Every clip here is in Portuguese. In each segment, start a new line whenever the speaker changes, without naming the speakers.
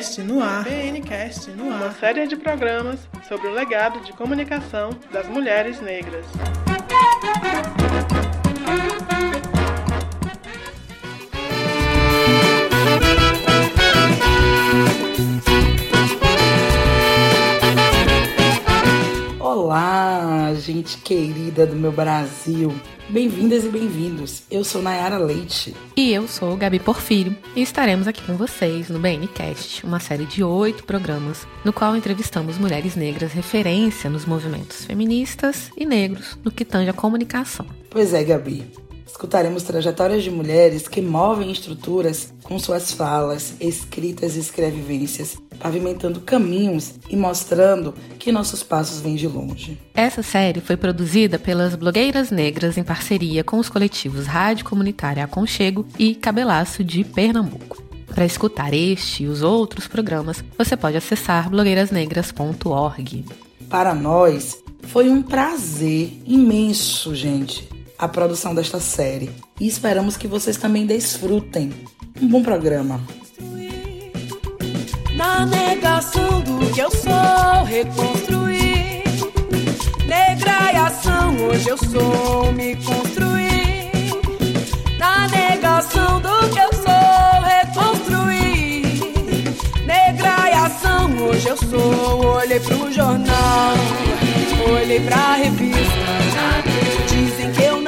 BNcast no ar. BNcast no ar.
Uma série de programas sobre o legado de comunicação das mulheres negras.
Olá, gente querida do meu Brasil. Bem-vindas e bem-vindos. Eu sou Nayara Leite.
E eu sou Gabi Porfírio. E estaremos aqui com vocês no BNCast, uma série de oito programas, no qual entrevistamos mulheres negras referência nos movimentos feministas e negros no que tange a comunicação.
Pois é, Gabi. Escutaremos trajetórias de mulheres que movem estruturas com suas falas, escritas e escrevivências, pavimentando caminhos e mostrando que nossos passos vêm de longe.
Essa série foi produzida pelas blogueiras negras em parceria com os coletivos Rádio Comunitária Aconchego e Cabelaço de Pernambuco. Para escutar este e os outros programas, você pode acessar blogueirasnegras.org.
Para nós, foi um prazer imenso, gente a produção desta série e esperamos que vocês também desfrutem. Um bom programa.
Na negação do que eu sou, reconstruir. Negra e ação, hoje eu sou, me construir. Na negação do que eu sou, reconstruir. Negra e ação, hoje eu sou. Olhei pro jornal, olhei pra revista. Dizem que eu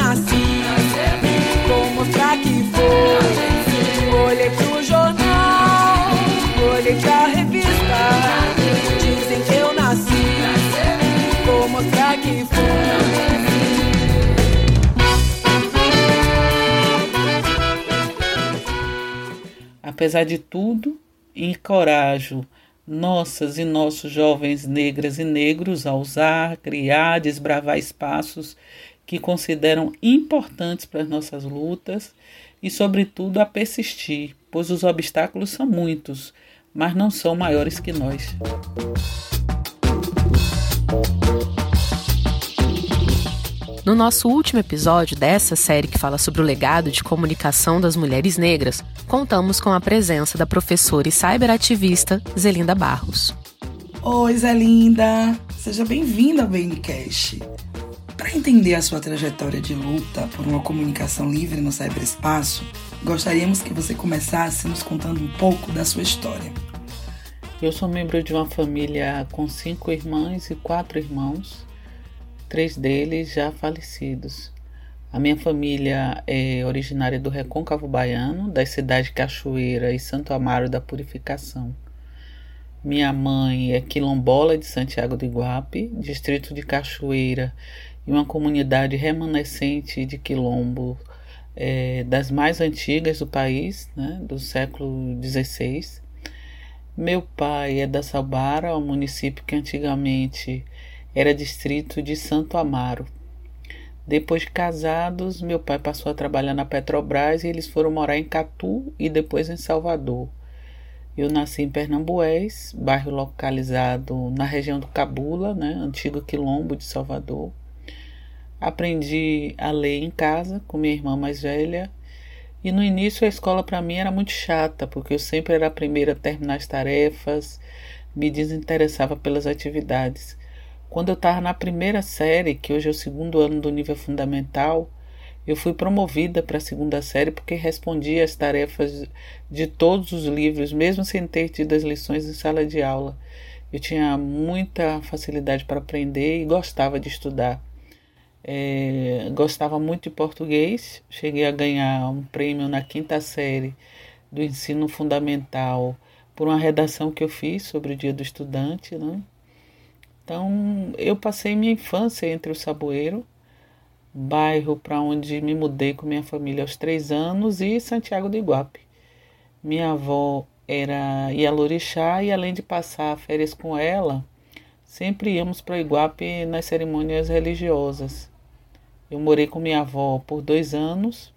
Apesar de tudo, encorajo nossas e nossos jovens negras e negros a usar, criar, desbravar espaços que consideram importantes para as nossas lutas e, sobretudo, a persistir, pois os obstáculos são muitos, mas não são maiores que nós.
No nosso último episódio dessa série que fala sobre o legado de comunicação das mulheres negras, contamos com a presença da professora e cyberativista Zelinda Barros.
Oi, Zelinda! Seja bem-vinda ao BNCast. Para entender a sua trajetória de luta por uma comunicação livre no cyberespaço, gostaríamos que você começasse nos contando um pouco da sua história.
Eu sou membro de uma família com cinco irmãs e quatro irmãos, três deles já falecidos. A minha família é originária do Recôncavo Baiano, das cidades Cachoeira e Santo Amaro da Purificação. Minha mãe é quilombola de Santiago do Iguape, distrito de Cachoeira e uma comunidade remanescente de quilombo é, das mais antigas do país, né, do século XVI. Meu pai é da Salbara, um município que antigamente era distrito de Santo Amaro. Depois de casados, meu pai passou a trabalhar na Petrobras e eles foram morar em Catu e depois em Salvador. Eu nasci em Pernambués, bairro localizado na região do Cabula, né, antigo quilombo de Salvador. Aprendi a ler em casa com minha irmã mais velha. E no início a escola para mim era muito chata, porque eu sempre era a primeira a terminar as tarefas, me desinteressava pelas atividades. Quando eu estava na primeira série, que hoje é o segundo ano do nível fundamental, eu fui promovida para a segunda série porque respondia as tarefas de todos os livros, mesmo sem ter tido as lições em sala de aula. Eu tinha muita facilidade para aprender e gostava de estudar. É, gostava muito de português, cheguei a ganhar um prêmio na quinta série do ensino fundamental por uma redação que eu fiz sobre o Dia do Estudante. Né? Então, eu passei minha infância entre o Saboeiro, bairro para onde me mudei com minha família aos três anos, e Santiago do Iguape. Minha avó era Ialorixá e, além de passar férias com ela, sempre íamos para o Iguape nas cerimônias religiosas. Eu morei com minha avó por dois anos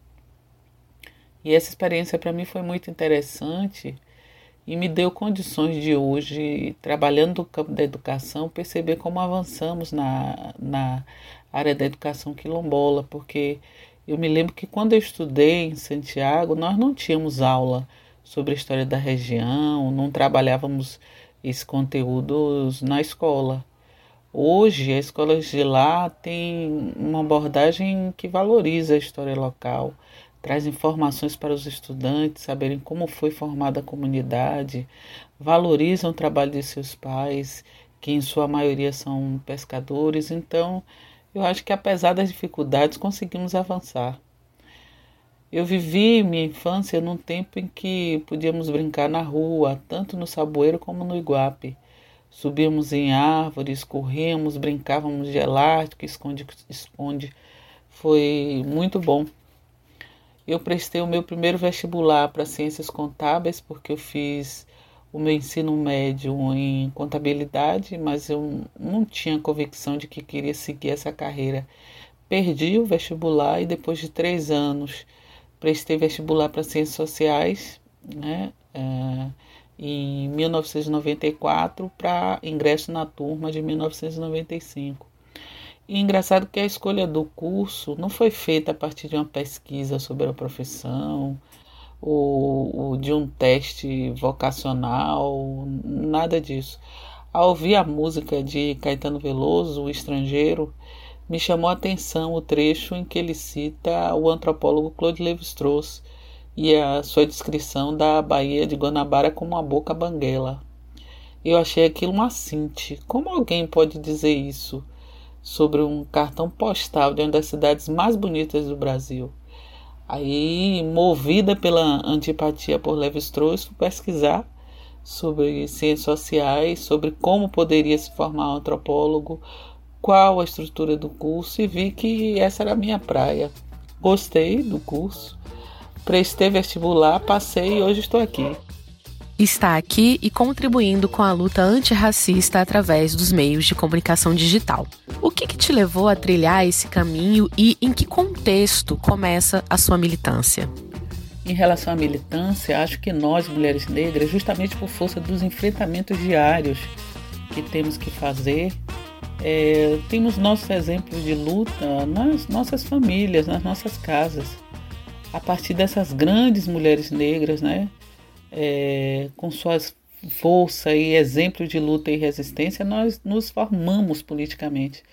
e essa experiência para mim foi muito interessante e me deu condições de hoje, trabalhando no campo da educação, perceber como avançamos na, na área da educação quilombola, porque eu me lembro que quando eu estudei em Santiago, nós não tínhamos aula sobre a história da região, não trabalhávamos esses conteúdos na escola. Hoje, as escolas de lá têm uma abordagem que valoriza a história local, traz informações para os estudantes saberem como foi formada a comunidade, valorizam o trabalho de seus pais, que em sua maioria são pescadores. Então, eu acho que apesar das dificuldades, conseguimos avançar. Eu vivi minha infância num tempo em que podíamos brincar na rua, tanto no Saboeiro como no Iguape. Subíamos em árvores, corríamos, brincávamos de elástico, esconde-esconde. Foi muito bom. Eu prestei o meu primeiro vestibular para Ciências Contábeis porque eu fiz o meu ensino médio em contabilidade, mas eu não tinha convicção de que queria seguir essa carreira. Perdi o vestibular e depois de três anos prestei vestibular para Ciências Sociais, né? É, em 1994 para ingresso na turma de 1995. E engraçado que a escolha do curso não foi feita a partir de uma pesquisa sobre a profissão ou, ou de um teste vocacional, nada disso. Ao ouvir a música de Caetano Veloso, O Estrangeiro, me chamou a atenção o trecho em que ele cita o antropólogo Claude Lévi-Strauss e a sua descrição da Baía de Guanabara como uma boca banguela. Eu achei aquilo um assinte. Como alguém pode dizer isso sobre um cartão postal de uma das cidades mais bonitas do Brasil? Aí, movida pela antipatia por Lévi-Strauss, fui pesquisar sobre ciências sociais, sobre como poderia se formar um antropólogo, qual a estrutura do curso e vi que essa era a minha praia. Gostei do curso, prestei vestibular, passei e hoje estou aqui.
Está aqui e contribuindo com a luta antirracista através dos meios de comunicação digital. O que, que te levou a trilhar esse caminho e em que contexto começa a sua militância?
Em relação à militância, acho que nós, mulheres negras, justamente por força dos enfrentamentos diários que temos que fazer, é, temos nossos exemplos de luta nas nossas famílias, nas nossas casas. A partir dessas grandes mulheres negras, né, é, com suas força e exemplo de luta e resistência, nós nos formamos politicamente.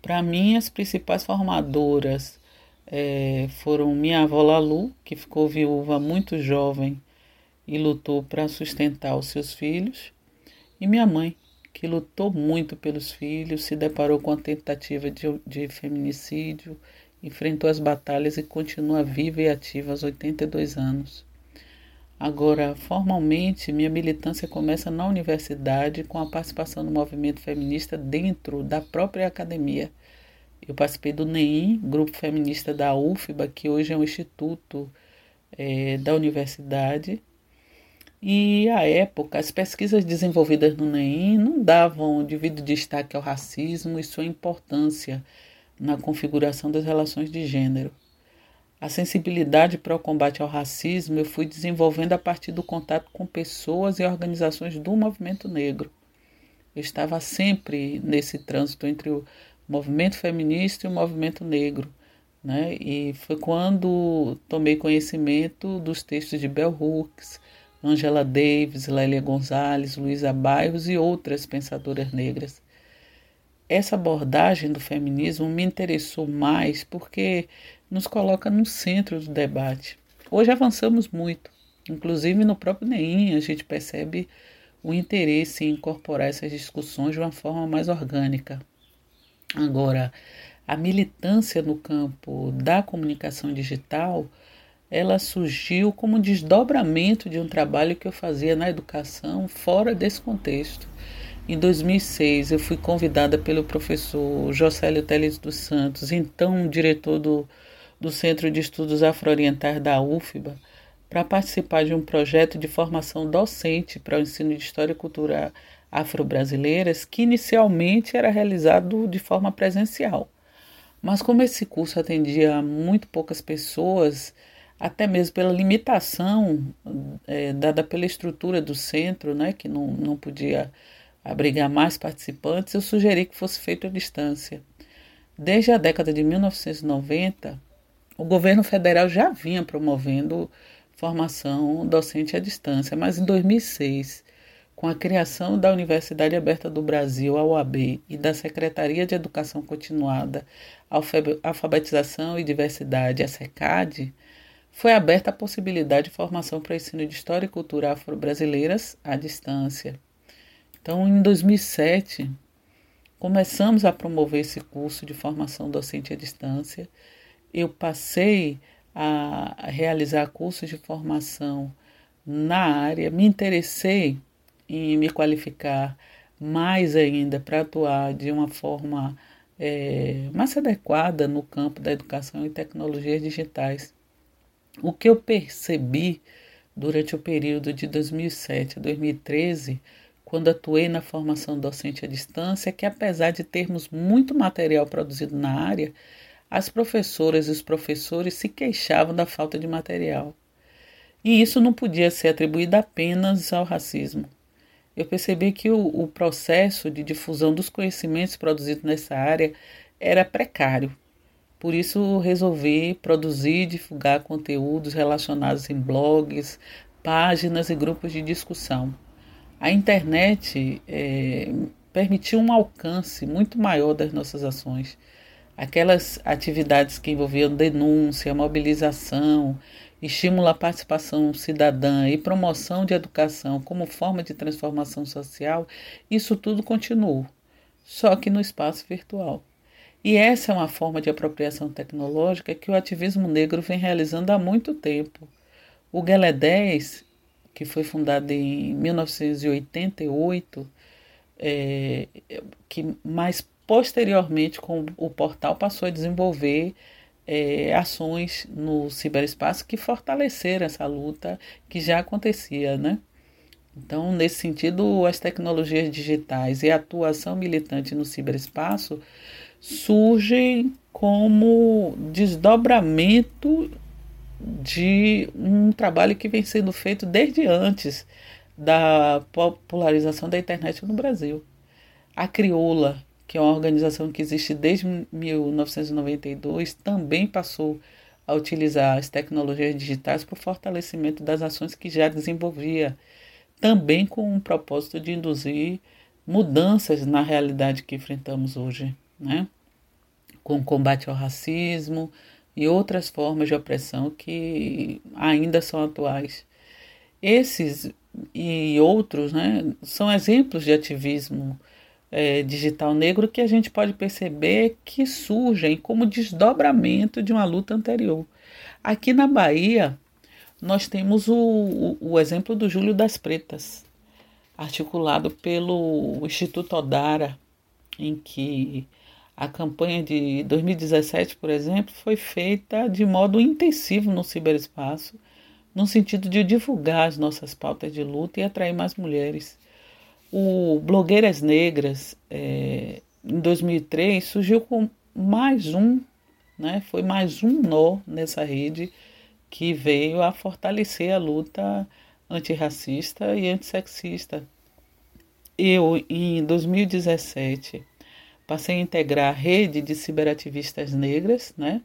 Para mim, as principais formadoras é, foram minha avó Lalu, que ficou viúva muito jovem e lutou para sustentar os seus filhos, e minha mãe, que lutou muito pelos filhos, se deparou com a tentativa de, de feminicídio, enfrentou as batalhas e continua viva e ativa aos 82 anos. Agora, formalmente, minha militância começa na universidade com a participação no movimento feminista dentro da própria academia. Eu participei do NEIM, grupo feminista da UFBA, que hoje é um instituto é, da universidade, e à época, as pesquisas desenvolvidas no NEM não davam devido destaque ao racismo e sua importância na configuração das relações de gênero. A sensibilidade para o combate ao racismo eu fui desenvolvendo a partir do contato com pessoas e organizações do movimento negro. Eu estava sempre nesse trânsito entre o movimento feminista e o movimento negro. Né? E foi quando tomei conhecimento dos textos de Bell Hooks, Angela Davis, Lélia Gonzalez, Luísa Bairros e outras pensadoras negras. Essa abordagem do feminismo me interessou mais porque nos coloca no centro do debate. Hoje avançamos muito, inclusive no próprio NEIM a gente percebe o interesse em incorporar essas discussões de uma forma mais orgânica. Agora, a militância no campo da comunicação digital ela surgiu como desdobramento de um trabalho que eu fazia na educação fora desse contexto. Em 2006, eu fui convidada pelo professor Josélio Teles dos Santos, então diretor do, do Centro de Estudos Afro-Orientais da UFBA, para participar de um projeto de formação docente para o ensino de História e Cultura afro-brasileiras, que inicialmente era realizado de forma presencial. Mas como esse curso atendia muito poucas pessoas, até mesmo pela limitação é, dada pela estrutura do centro, né, que não, não podia abrigar mais participantes, eu sugeri que fosse feito à distância. Desde a década de 1990, o governo federal já vinha promovendo formação docente à distância, mas em 2006, com a criação da Universidade Aberta do Brasil, a UAB, e da Secretaria de Educação Continuada, Alfabetização e Diversidade, a SECAD, foi aberta a possibilidade de formação para ensino de História e Cultura afro-brasileiras à distância. Então, em 2007, começamos a promover esse curso de formação docente à distância. Eu passei a realizar cursos de formação na área, me interessei em me qualificar mais ainda para atuar de uma forma é, mais adequada no campo da educação e tecnologias digitais. O que eu percebi durante o período de 2007 a 2013, quando atuei na formação docente à distância, é que apesar de termos muito material produzido na área, as professoras e os professores se queixavam da falta de material. E isso não podia ser atribuído apenas ao racismo. Eu percebi que o, o processo de difusão dos conhecimentos produzidos nessa área era precário. Por isso, resolvi produzir e divulgar conteúdos relacionados em blogs, páginas e grupos de discussão. A internet é, permitiu um alcance muito maior das nossas ações aquelas atividades que envolviam denúncia, mobilização, estímulo à participação cidadã e promoção de educação como forma de transformação social, isso tudo continuou, só que no espaço virtual. E essa é uma forma de apropriação tecnológica que o ativismo negro vem realizando há muito tempo. O Guelé 10, que foi fundado em 1988, é, que mais Posteriormente, com o portal, passou a desenvolver é, ações no ciberespaço que fortaleceram essa luta que já acontecia, né? Então, nesse sentido, as tecnologias digitais e a atuação militante no ciberespaço surgem como desdobramento de um trabalho que vem sendo feito desde antes da popularização da internet no Brasil. A crioula, que é uma organização que existe desde 1992, também passou a utilizar as tecnologias digitais para o fortalecimento das ações que já desenvolvia, também com o propósito de induzir mudanças na realidade que enfrentamos hoje, né? com combate ao racismo e outras formas de opressão que ainda são atuais. Esses e outros né, são exemplos de ativismo é, digital negro que a gente pode perceber que surgem como desdobramento de uma luta anterior. Aqui na Bahia, nós temos o, o, o exemplo do Júlio das Pretas, articulado pelo Instituto Odara, em que a campanha de 2017, por exemplo, foi feita de modo intensivo no ciberespaço, no sentido de divulgar as nossas pautas de luta e atrair mais mulheres. O Blogueiras Negras, é, em 2003, surgiu com mais um, né, foi mais um nó nessa rede que veio a fortalecer a luta antirracista e antissexista. Eu, em 2017, passei a integrar a rede de ciberativistas negras, né?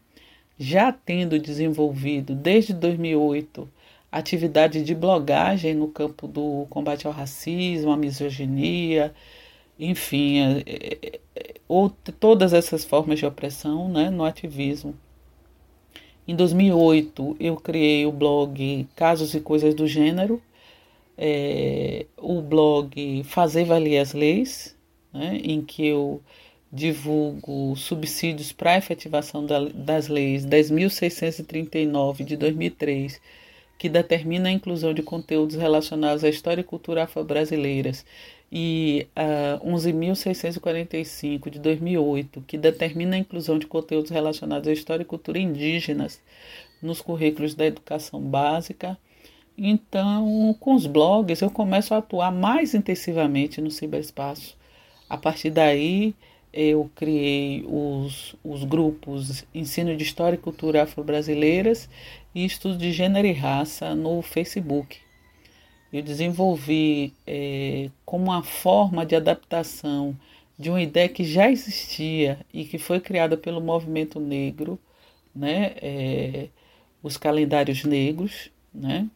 já tendo desenvolvido desde 2008 atividade de blogagem no campo do combate ao racismo, à misoginia, enfim, é, é, é, ou todas essas formas de opressão né, no ativismo. Em 2008, eu criei o blog Casos e Coisas do Gênero, é, o blog Fazer Valer as Leis, né, em que eu divulgo subsídios para a efetivação da, das leis 10.639 de 2003 que determina a inclusão de conteúdos relacionados à história e cultura afro-brasileiras, e uh, ah, 11.645 de 2008, que determina a inclusão de conteúdos relacionados à história e cultura indígenas nos currículos da educação básica. Então, com os blogs, eu começo a atuar mais intensivamente no ciberespaço. A partir daí, eu criei os, os grupos Ensino de História e Cultura Afro-Brasileiras e estudo de gênero e raça no Facebook. Eu desenvolvi é, como uma forma de adaptação de uma ideia que já existia e que foi criada pelo movimento negro, né, é, os calendários negros, né?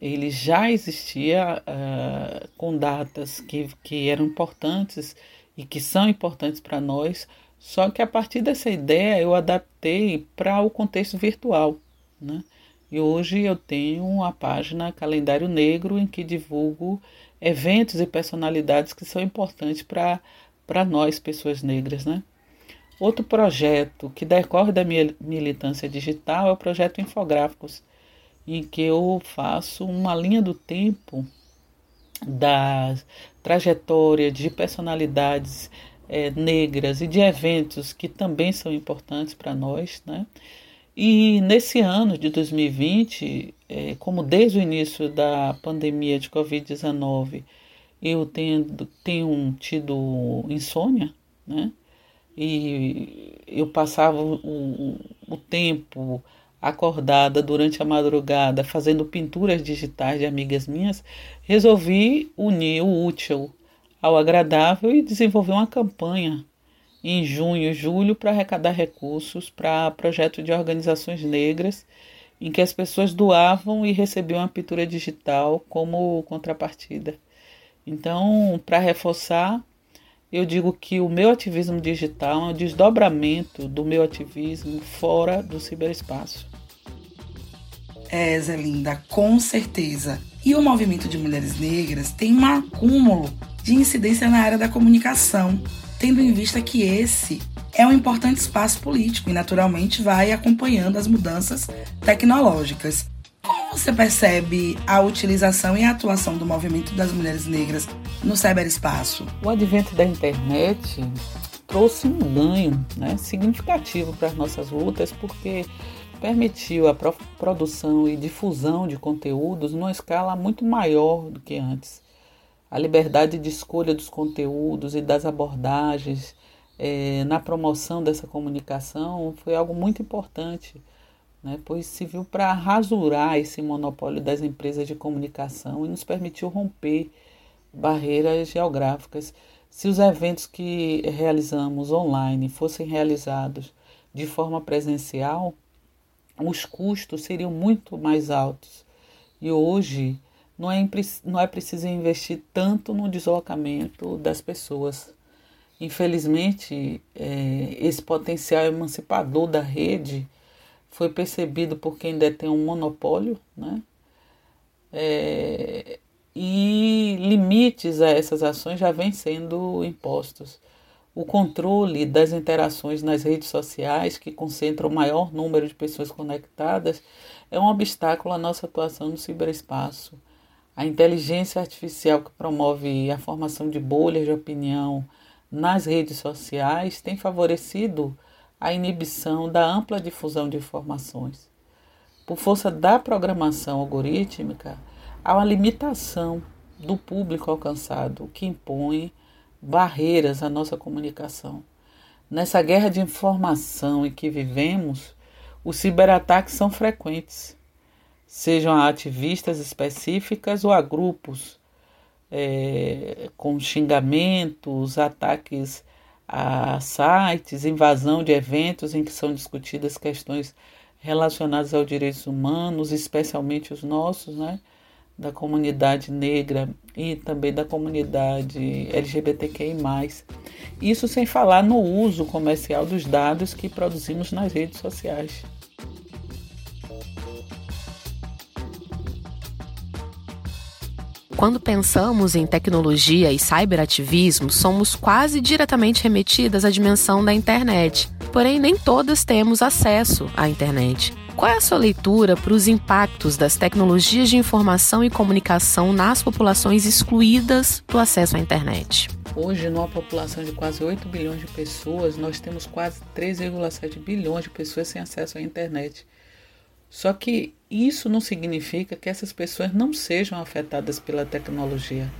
Ele já existia uh, com datas que, que eram importantes e que são importantes para nós, só que a partir dessa ideia eu adaptei para o contexto virtual, né? E hoje eu tenho a página Calendário Negro em que divulgo eventos e personalidades que são importantes para nós, pessoas negras, né? Outro projeto que decorre da minha militância digital é o projeto Infográficos, em que eu faço uma linha do tempo da trajetória de personalidades é, negras e de eventos que também são importantes para nós, né? E nesse ano de 2020, é, como desde o início da pandemia de Covid-19, eu tenho, tenho tido insônia, né? E eu passava o, o, o tempo acordada durante a madrugada fazendo pinturas digitais de amigas minhas, resolvi unir o útil ao agradável e desenvolver uma campanha em junho e julho para arrecadar recursos para projeto de organizações negras em que as pessoas doavam e recebiam uma pintura digital como contrapartida. Então, para reforçar, eu digo que o meu ativismo digital é um desdobramento do meu ativismo fora do ciberespaço.
É, Zé Linda, com certeza. E o movimento de mulheres negras tem um acúmulo de incidência na área da comunicação, tendo em vista que esse é um importante espaço político e, naturalmente, vai acompanhando as mudanças tecnológicas. Como você percebe a utilização e a atuação do movimento das mulheres negras no cyberespaço?
O advento da internet trouxe um ganho né, significativo para as nossas lutas, porque permitiu a produção e difusão de conteúdos numa escala muito maior do que antes. A liberdade de escolha dos conteúdos e das abordagens é, na promoção dessa comunicação foi algo muito importante, né, pois se viu para rasurar esse monopólio das empresas de comunicação e nos permitiu romper barreiras geográficas. Se os eventos que realizamos online fossem realizados de forma presencial, os custos seriam muito mais altos. E hoje não é, não é preciso investir tanto no deslocamento das pessoas. Infelizmente, é, esse potencial emancipador da rede foi percebido por quem detém um monopólio, né? É, e limites a essas ações já vêm sendo impostos. O controle das interações nas redes sociais, que concentram o maior número de pessoas conectadas, é um obstáculo à nossa atuação no ciberespaço. A inteligência artificial que promove a formação de bolhas de opinião nas redes sociais tem favorecido a inibição da ampla difusão de informações. Por força da programação algorítmica, há uma limitação do público alcançado, o que impõe barreiras à nossa comunicação. Nessa guerra de informação em que vivemos, os ciberataques são frequentes, sejam a ativistas específicas ou a grupos é, com xingamentos, ataques a sites, invasão de eventos em que são discutidas questões relacionadas aos direitos humanos, especialmente os nossos, né? Da comunidade negra e também da comunidade LGBTQI. Isso sem falar no uso comercial dos dados que produzimos nas redes sociais.
Quando pensamos em tecnologia e cyberativismo, somos quase diretamente remetidas à dimensão da internet. Porém, nem todas temos acesso à internet. Qual é a sua leitura para os impactos das tecnologias de informação e comunicação nas populações excluídas do acesso à internet?
Hoje, numa população de quase 8 bilhões de pessoas, nós temos quase 3,7 bilhões de pessoas sem acesso à internet. Só que isso não significa que essas pessoas não sejam afetadas pela tecnologia.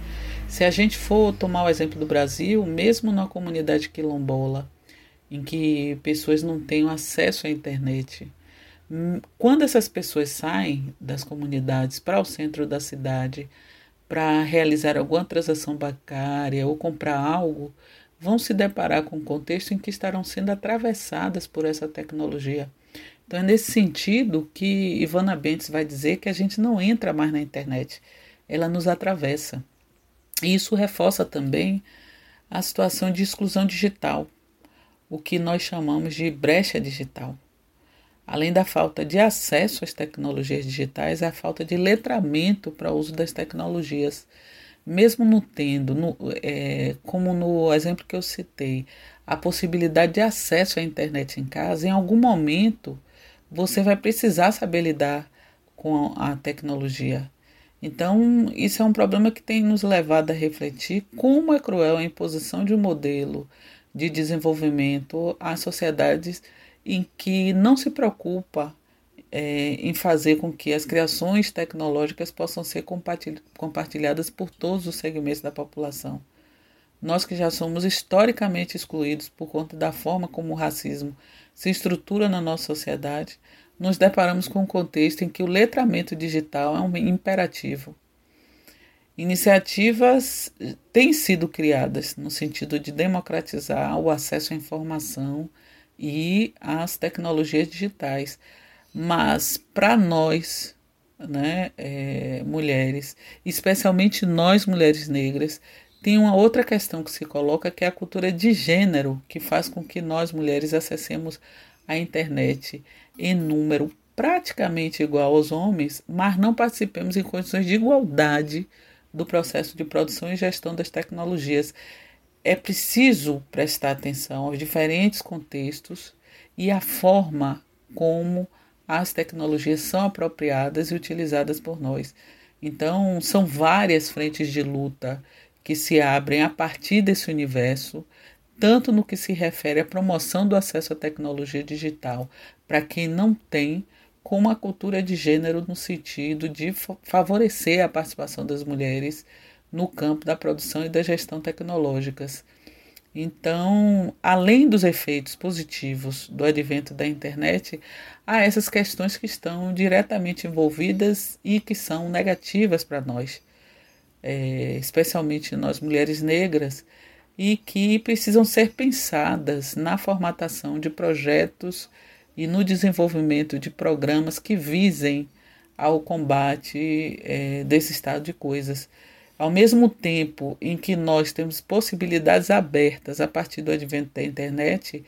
Se a gente for tomar o exemplo do Brasil, mesmo na comunidade quilombola, em que pessoas não têm acesso à internet, quando essas pessoas saem das comunidades para o centro da cidade para realizar alguma transação bancária ou comprar algo, vão se deparar com um contexto em que estarão sendo atravessadas por essa tecnologia. Então é nesse sentido que Ivana Bentes vai dizer que a gente não entra mais na internet, ela nos atravessa. E isso reforça também a situação de exclusão digital, o que nós chamamos de brecha digital. Além da falta de acesso às tecnologias digitais, é a falta de letramento para o uso das tecnologias. Mesmo não tendo, no, é, como no exemplo que eu citei, a possibilidade de acesso à internet em casa, em algum momento você vai precisar saber lidar com a tecnologia. Então, isso é um problema que tem nos levado a refletir como é cruel a imposição de um modelo de desenvolvimento às sociedades em que não se preocupa é, em fazer com que as criações tecnológicas possam ser compartilhadas por todos os segmentos da população. Nós que já somos historicamente excluídos por conta da forma como o racismo se estrutura na nossa sociedade, nos deparamos com um contexto em que o letramento digital é um imperativo. Iniciativas têm sido criadas no sentido de democratizar o acesso à informação e às tecnologias digitais, mas para nós, né, é, mulheres, especialmente nós mulheres negras, tem uma outra questão que se coloca que é a cultura de gênero, que faz com que nós mulheres acessemos a internet em número praticamente igual aos homens, mas não participemos em condições de igualdade do processo de produção e gestão das tecnologias. É preciso prestar atenção aos diferentes contextos e à forma como as tecnologias são apropriadas e utilizadas por nós. Então, são várias frentes de luta que se abrem a partir desse universo, tanto no que se refere à promoção do acesso à tecnologia digital para quem não tem, como a cultura de gênero no sentido de favorecer a participação das mulheres no campo da produção e da gestão tecnológicas. Então, além dos efeitos positivos do advento da internet, há essas questões que estão diretamente envolvidas e que são negativas para nós, é, especialmente nós mulheres negras, e que precisam ser pensadas na formatação de projetos e no desenvolvimento de programas que visem ao combate é, desse estado de coisas. Ao mesmo tempo em que nós temos possibilidades abertas a partir do advento da internet,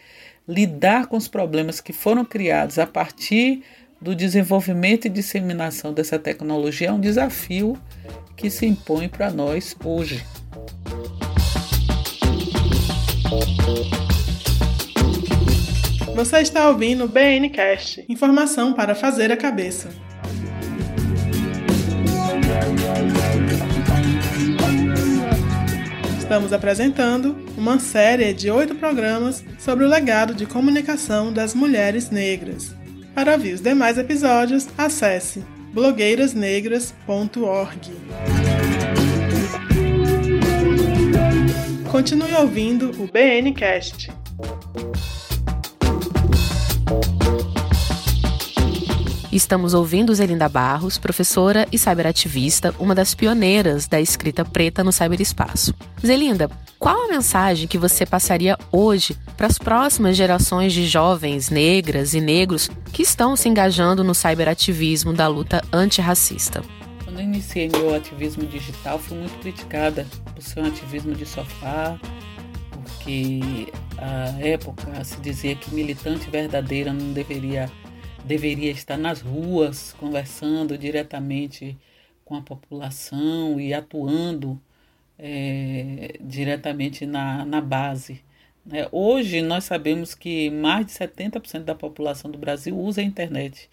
lidar com os problemas que foram criados a partir do desenvolvimento e disseminação dessa tecnologia é um desafio que se impõe para nós hoje.
Você está ouvindo o BNcast, informação para fazer a cabeça. Estamos apresentando uma série de oito programas sobre o legado de comunicação das mulheres negras. Para ouvir os demais episódios, acesse blogueirasnegras.org. Continue ouvindo o BNcast.
Estamos ouvindo Zelinda Barros, professora e cyberativista, uma das pioneiras da escrita preta no cyberespaço. Zelinda, qual a mensagem que você passaria hoje para as próximas gerações de jovens negras e negros que estão se engajando no cyberativismo da luta antirracista?
Quando iniciei meu ativismo digital, fui muito criticada por ser um ativismo de sofá, porque à época se dizia que militante verdadeira não deveria deveria estar nas ruas conversando diretamente com a população e atuando é, diretamente na, na base. Né? Hoje nós sabemos que mais de 70% da população do Brasil usa a internet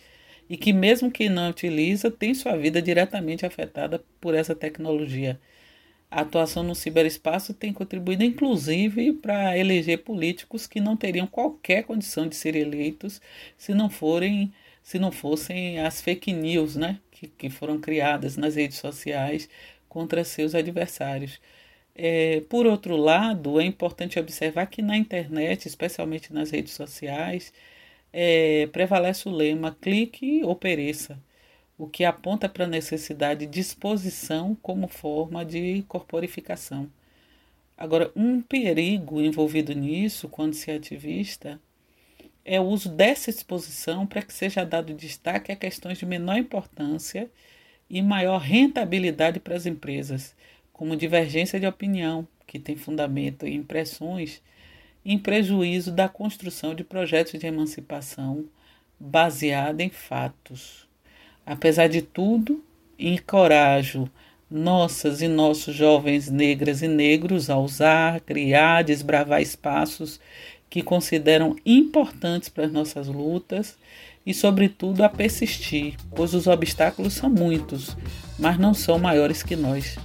e que mesmo que não utiliza, tem sua vida diretamente afetada por essa tecnologia. A atuação no ciberespaço tem contribuído, inclusive, para eleger políticos que não teriam qualquer condição de ser eleitos se não forem, se não fossem as fake news, né, que, que foram criadas nas redes sociais contra seus adversários. É, por outro lado, é importante observar que na internet, especialmente nas redes sociais, é, prevalece o lema clique ou pereça o que aponta para a necessidade de exposição como forma de corporificação. Agora, um perigo envolvido nisso, quando se é ativista, é o uso dessa exposição para que seja dado destaque a questões de menor importância e maior rentabilidade para as empresas, como divergência de opinião, que tem fundamento em impressões, em prejuízo da construção de projetos de emancipação baseada em fatos. Apesar de tudo, encorajo nossas e nossos jovens negras e negros a usar, criar, desbravar espaços que consideram importantes para as nossas lutas e, sobretudo, a persistir, pois os obstáculos são muitos, mas não são maiores que nós.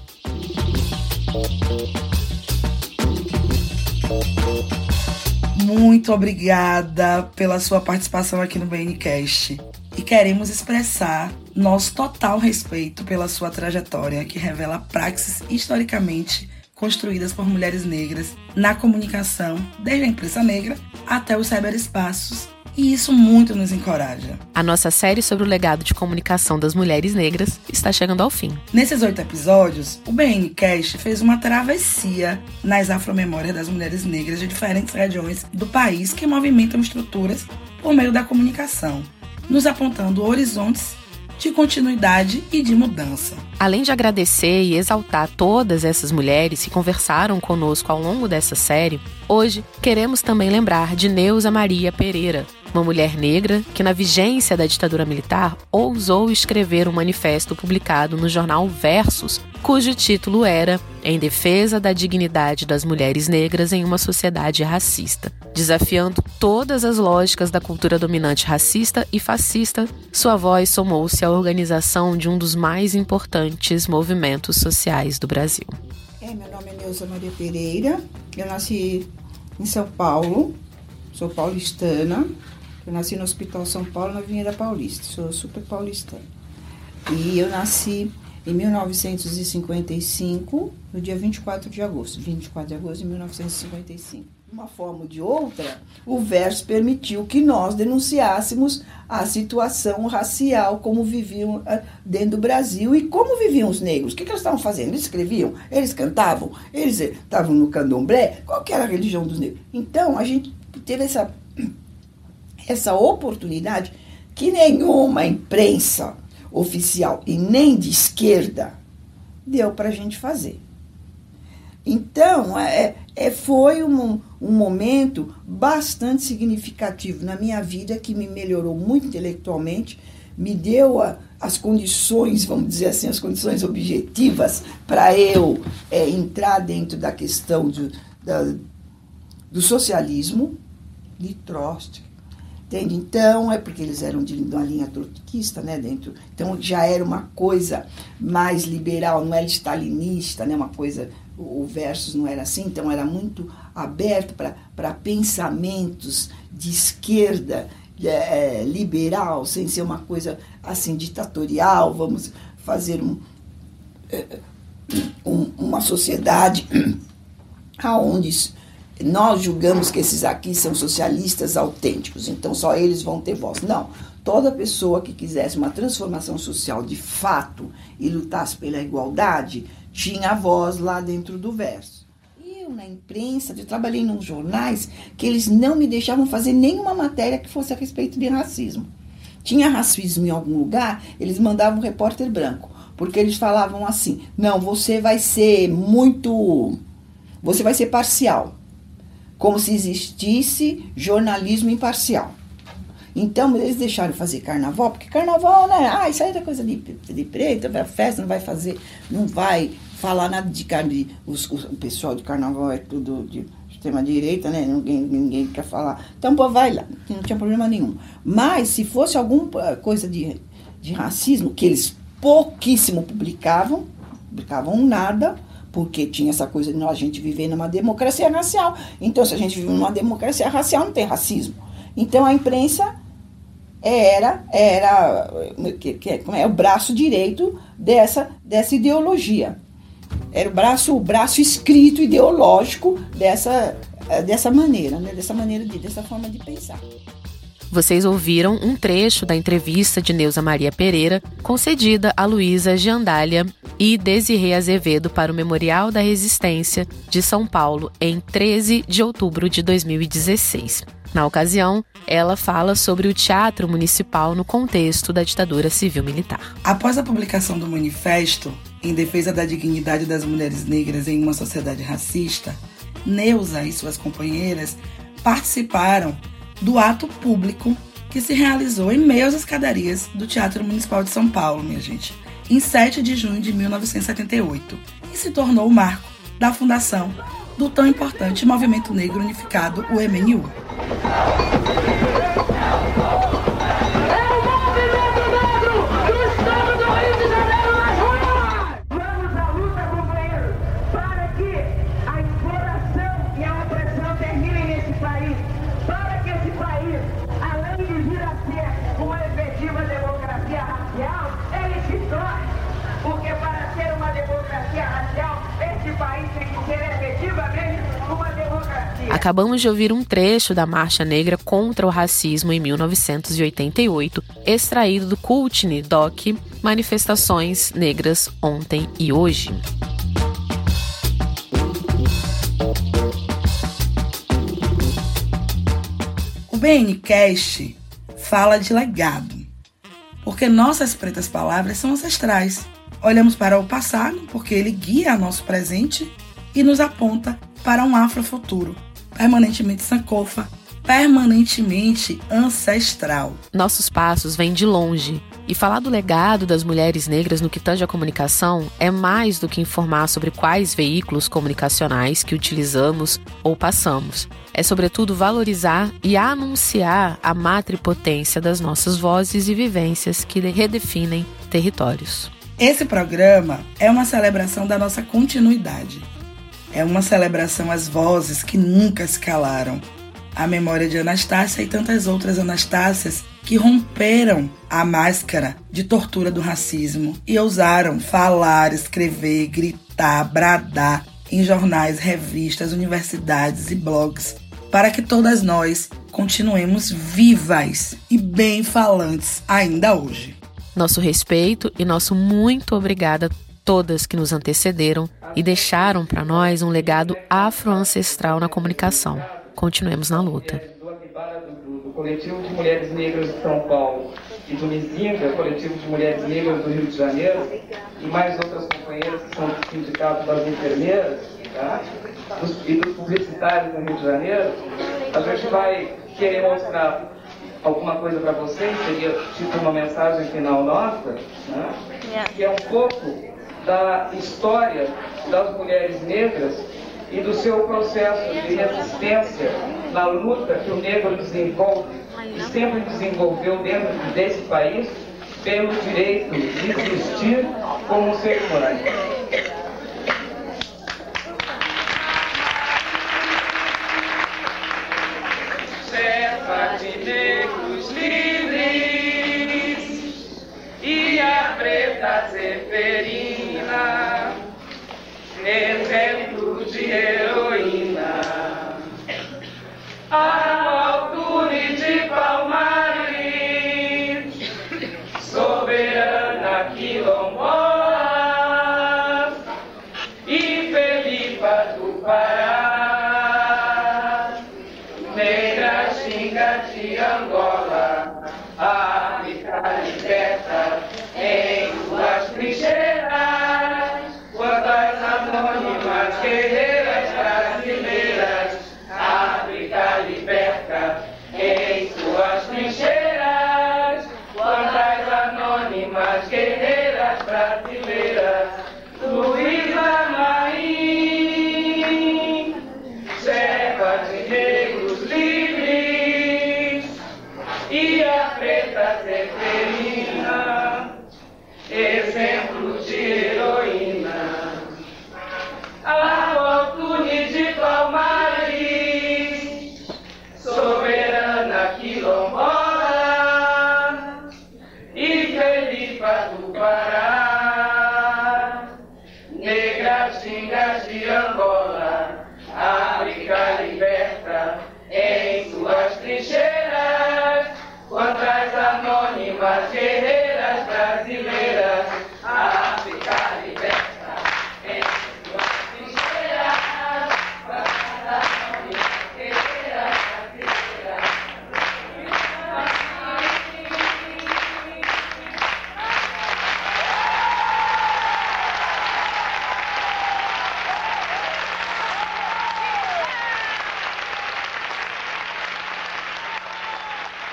Muito obrigada pela sua participação aqui no BNCast. E queremos expressar nosso total respeito pela sua trajetória, que revela praxis historicamente construídas por mulheres negras na comunicação, desde a imprensa negra até os cyberespaços e isso muito nos encoraja.
A nossa série sobre o legado de comunicação das mulheres negras está chegando ao fim.
Nesses oito episódios, o BNCast fez uma travessia nas afromemórias das mulheres negras de diferentes regiões do país que movimentam estruturas por meio da comunicação, nos apontando horizontes de continuidade e de mudança.
Além de agradecer e exaltar todas essas mulheres que conversaram conosco ao longo dessa série, hoje queremos também lembrar de Neuza Maria Pereira, uma mulher negra que, na vigência da ditadura militar, ousou escrever um manifesto publicado no jornal Versus, cujo título era Em Defesa da Dignidade das Mulheres Negras em uma Sociedade Racista. Desafiando todas as lógicas da cultura dominante racista e fascista, sua voz somou-se à organização de um dos mais importantes movimentos sociais do Brasil.
É, meu nome é Neuza Maria Pereira, eu nasci em São Paulo, sou paulistana, eu nasci no Hospital São Paulo, na Avenida Paulista. Sou super paulistana. E eu nasci em 1955, no dia 24 de agosto. 24 de agosto de 1955. De uma forma ou de outra, o verso permitiu que nós denunciássemos a situação racial, como viviam ah, dentro do Brasil e como viviam os negros. O que, que eles estavam fazendo? Eles escreviam, eles cantavam, eles estavam no candomblé. Qual que era a religião dos negros? Então, a gente teve essa essa oportunidade que nenhuma imprensa oficial e nem de esquerda deu para a gente fazer. Então, é, é, foi um, um momento bastante significativo na minha vida que me melhorou muito intelectualmente, me deu a, as condições, vamos dizer assim, as condições objetivas para eu é, entrar dentro da questão de, da, do socialismo, de Trotsky, Entende? Então, é porque eles eram de uma linha trotskista, né, dentro. Então, já era uma coisa mais liberal, não era stalinista, né, uma coisa, o, o versus não era assim, então era muito aberto para pensamentos de esquerda, é, é, liberal, sem ser uma coisa assim ditatorial, vamos fazer um, é, um uma sociedade aonde nós julgamos que esses aqui são socialistas autênticos, então só eles vão ter voz. Não. Toda pessoa que quisesse uma transformação social de fato e lutasse pela igualdade tinha voz lá dentro do verso. Eu, na imprensa, eu trabalhei nos jornais que eles não me deixavam fazer nenhuma matéria que fosse a respeito de racismo. Tinha racismo em algum lugar, eles mandavam um repórter branco, porque eles falavam assim: não, você vai ser muito. Você vai ser parcial como se existisse jornalismo imparcial. Então, eles deixaram fazer carnaval, porque carnaval, né? Ah, isso aí é coisa de, de preto, vai festa, não vai fazer, não vai falar nada de carne. Os, os, o pessoal de carnaval é tudo de extrema-direita, né? Ninguém, ninguém quer falar. Então, pô, vai lá, não tinha problema nenhum. Mas, se fosse alguma coisa de, de racismo, que eles pouquíssimo publicavam, publicavam nada, porque tinha essa coisa de nós, a gente viver numa democracia racial. Então, se a gente vive numa democracia racial, não tem racismo. Então, a imprensa era, era que, que, como é, o braço direito dessa, dessa ideologia. Era o braço, o braço escrito ideológico dessa, dessa maneira, né? dessa maneira de, dessa forma de pensar.
Vocês ouviram um trecho da entrevista de Neuza Maria Pereira, concedida a Luísa Giandália e Desirê Azevedo para o Memorial da Resistência de São Paulo em 13 de outubro de 2016. Na ocasião, ela fala sobre o teatro municipal no contexto da ditadura civil-militar.
Após a publicação do manifesto em defesa da dignidade das mulheres negras em uma sociedade racista, Neuza e suas companheiras participaram do ato público que se realizou em meio às escadarias do Teatro Municipal de São Paulo, minha gente, em 7 de junho de 1978, e se tornou o marco da fundação do tão importante Movimento Negro Unificado, o MNU.
Acabamos de ouvir um trecho da Marcha Negra contra o Racismo em 1988, extraído do Cultne Doc Manifestações Negras Ontem e Hoje.
O BNCast fala de legado, porque nossas pretas palavras são ancestrais. Olhamos para o passado porque ele guia nosso presente e nos aponta para um afrofuturo permanentemente sankofa, permanentemente ancestral.
Nossos passos vêm de longe. E falar do legado das mulheres negras no que tange à comunicação é mais do que informar sobre quais veículos comunicacionais que utilizamos ou passamos. É, sobretudo, valorizar e anunciar a matripotência das nossas vozes e vivências que redefinem territórios.
Esse programa é uma celebração da nossa continuidade é uma celebração às vozes que nunca se calaram. A memória de Anastácia e tantas outras Anastácias que romperam a máscara de tortura do racismo e ousaram falar, escrever, gritar, bradar em jornais, revistas, universidades e blogs para que todas nós continuemos vivas e bem falantes ainda hoje.
Nosso respeito e nosso muito obrigada todas que nos antecederam e deixaram para nós um legado afro-ancestral na comunicação. Continuemos na luta.
Do Coletivo de Mulheres Negras de São Paulo e do Mizinga, Coletivo de Mulheres Negras do Rio de Janeiro, e mais outras companheiras que são do Sindicato das Enfermeiras tá? e dos publicitários no Rio de Janeiro, a gente vai querer mostrar alguma coisa para vocês, seria tipo uma mensagem final nossa, né? que é um pouco da história das mulheres negras e do seu processo de resistência na luta que o negro desenvolve e sempre desenvolveu dentro desse país pelo direito de existir como ser humano. Serva de negros livres e a preta Zeferina exemplo de heroína. A altura de Palmares,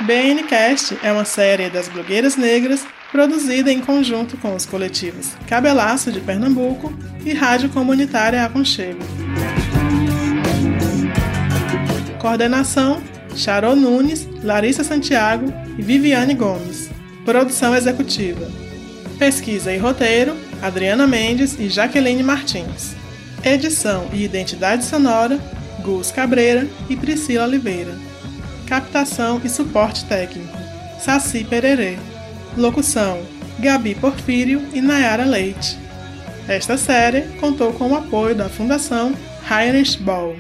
BNcast é uma série das blogueiras negras produzida em conjunto com os coletivos Cabelaço de Pernambuco e Rádio Comunitária Aconchego. Coordenação: Charô Nunes, Larissa Santiago e Viviane Gomes. Produção executiva: Pesquisa e roteiro: Adriana Mendes e Jaqueline Martins. Edição e identidade sonora: Gus Cabreira e Priscila Oliveira. Captação e suporte técnico: Saci Pererê. Locução: Gabi Porfírio e Nayara Leite. Esta série contou com o apoio da Fundação Heinrich Ball.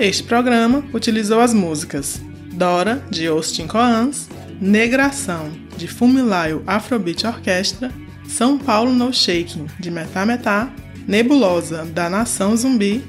Este programa utilizou as músicas Dora, de Austin Coans, Negração, de Fumilayo Afrobeat Orquestra, São Paulo No Shaking, de Metá Metá, Nebulosa, da Nação Zumbi